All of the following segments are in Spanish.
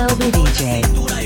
I'll be DJ.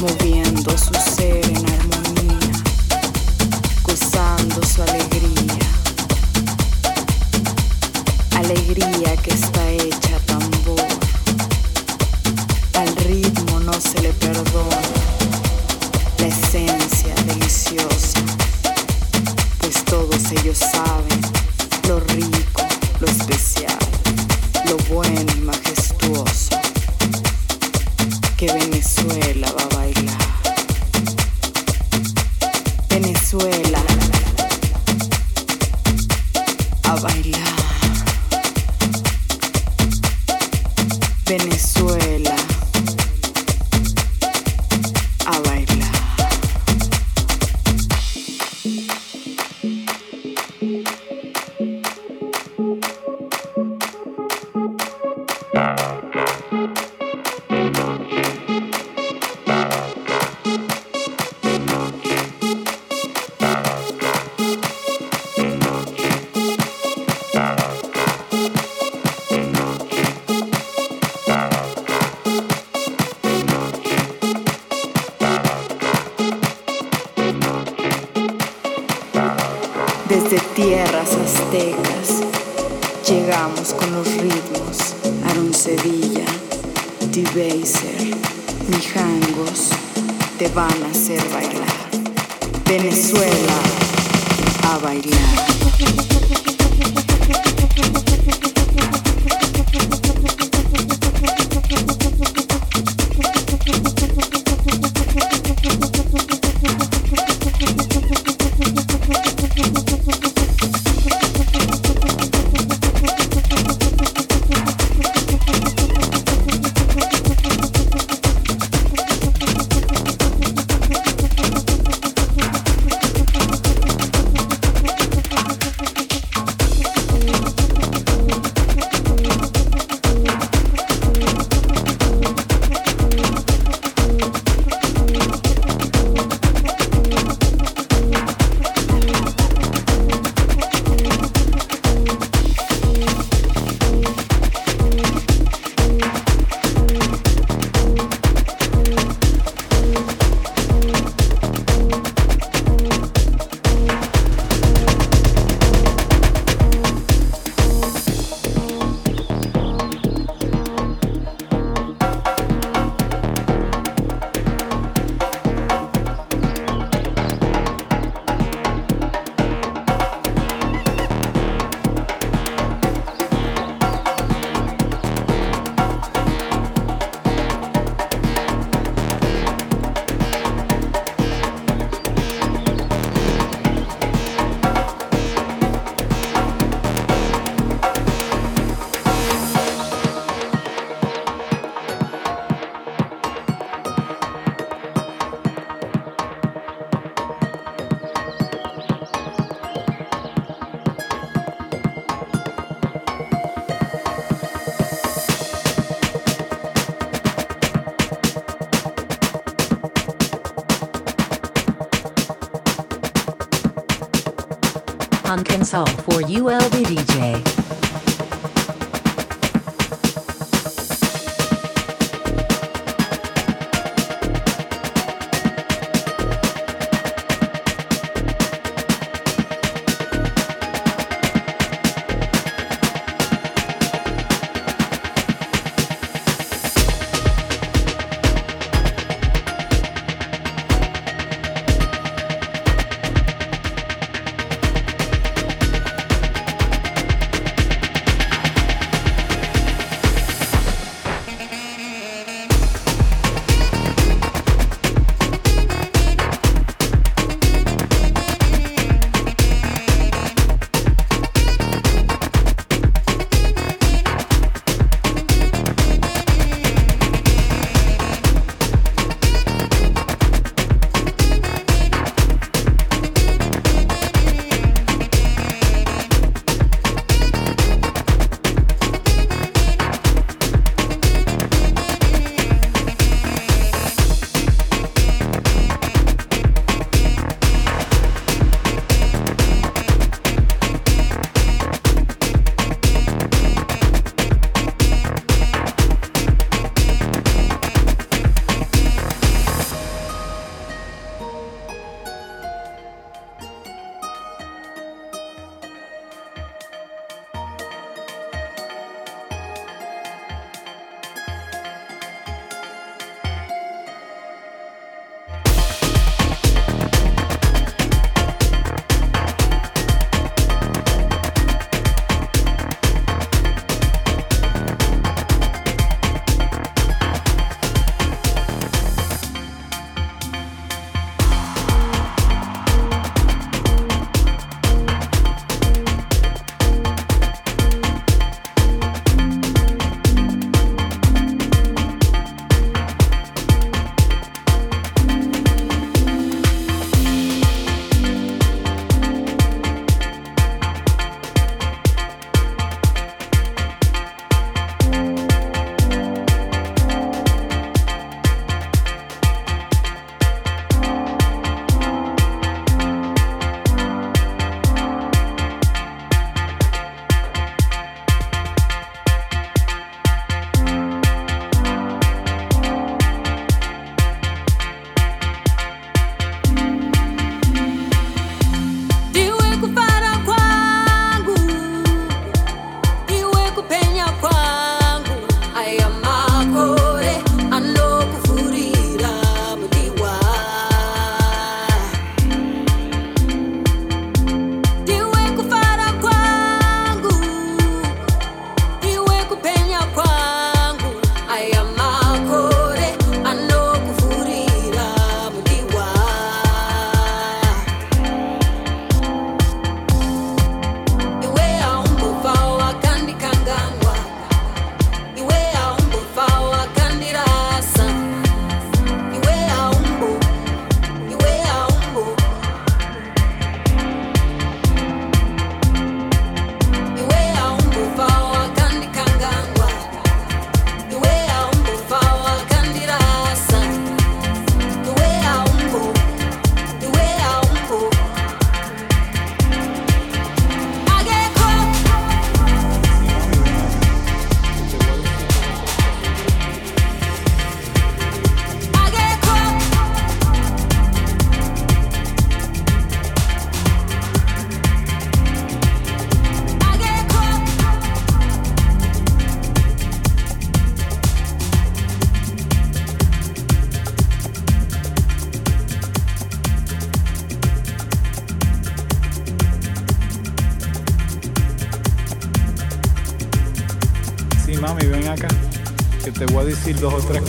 movie for ULBD te voy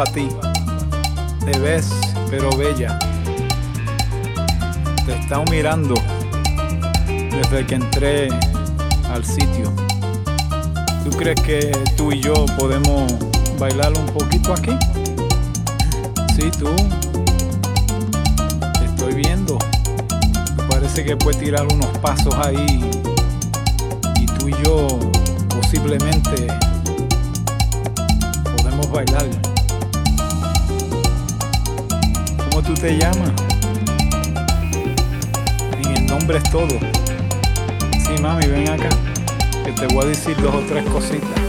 a ti. Te ves, pero bella. Te estado mirando desde que entré al sitio. ¿Tú crees que tú y yo podemos bailar un poquito aquí? Sí, tú. Te estoy viendo. Parece que puedes tirar unos pasos ahí. Y tú y yo posiblemente podemos bailar. ¿Cómo tú te llamas? En el nombre es todo. Sí, mami, ven acá, que te voy a decir dos o tres cositas.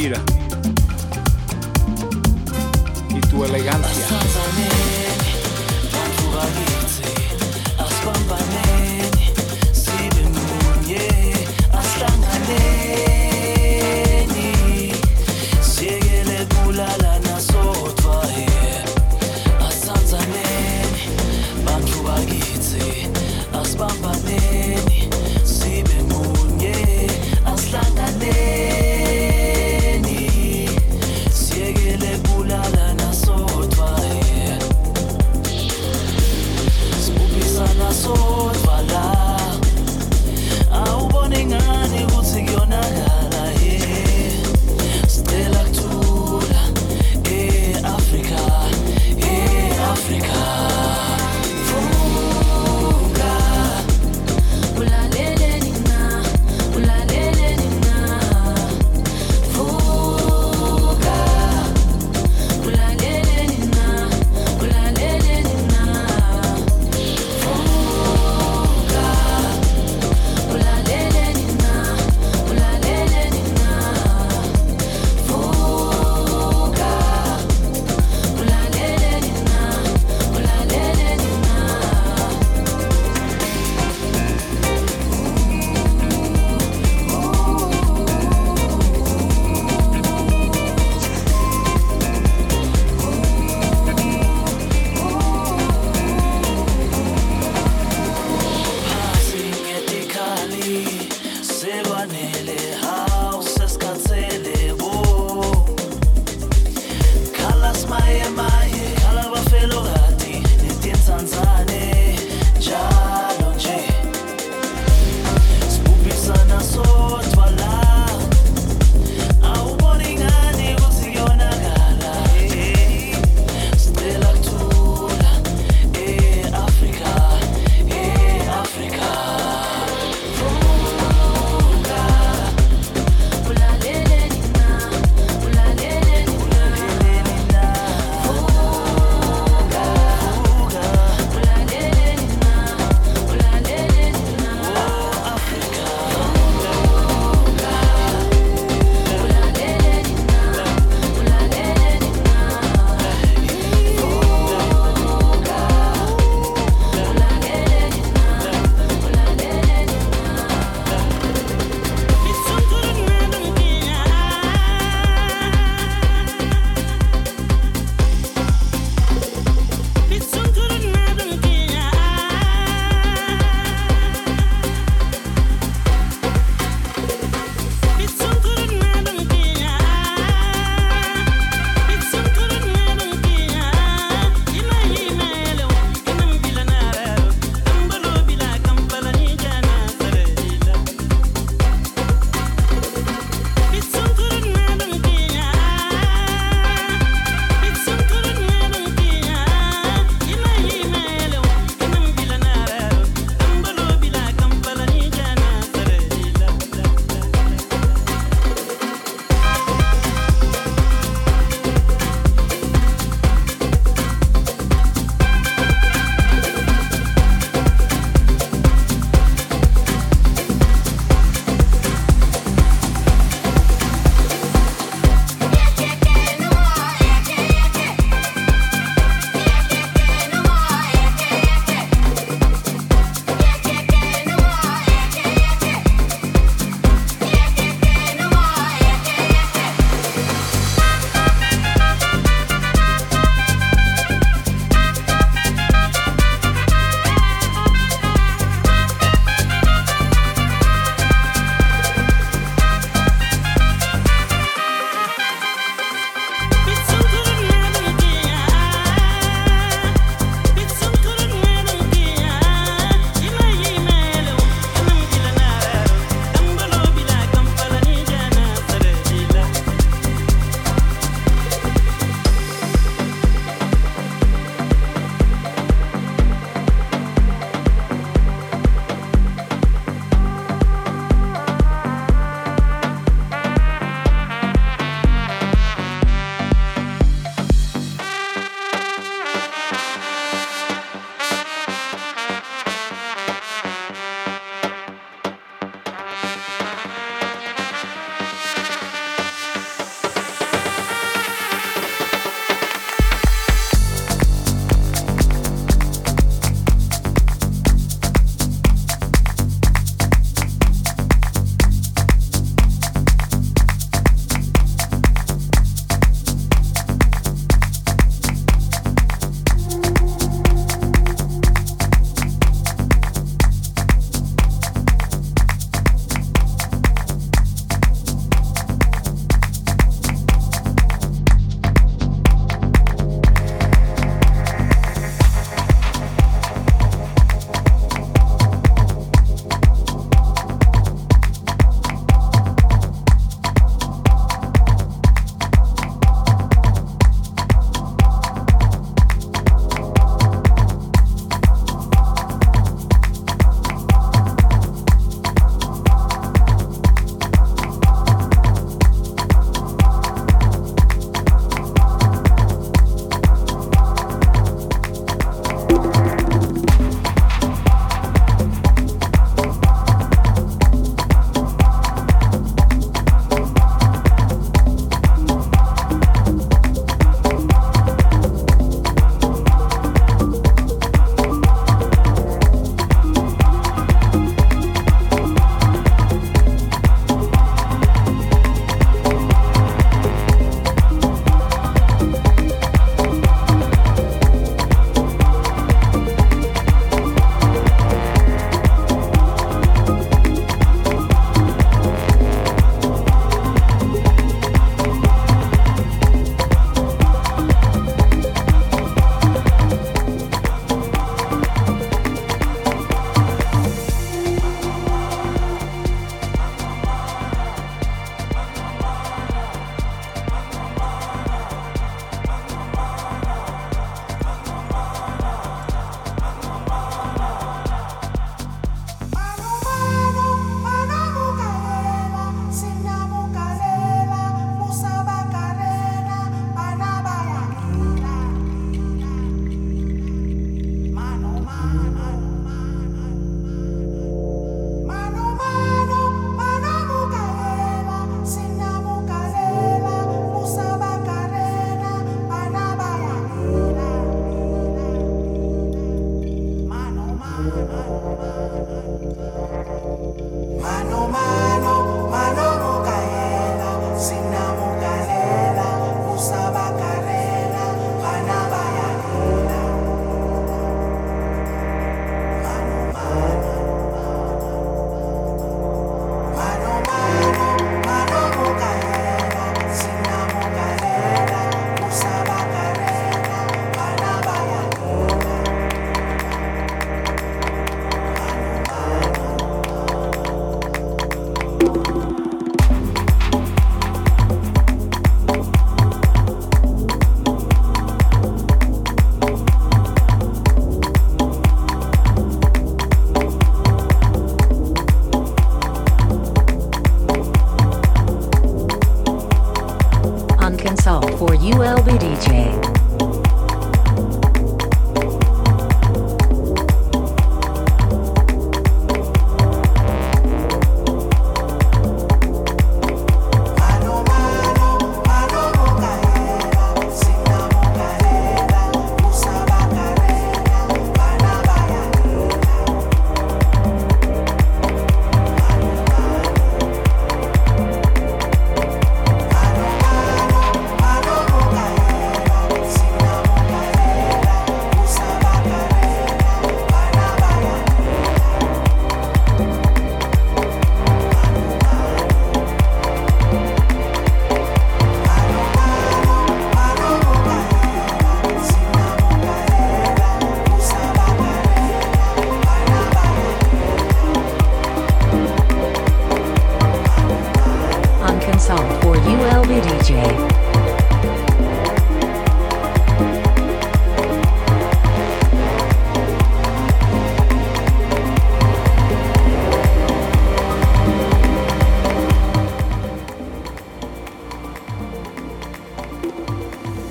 mentira.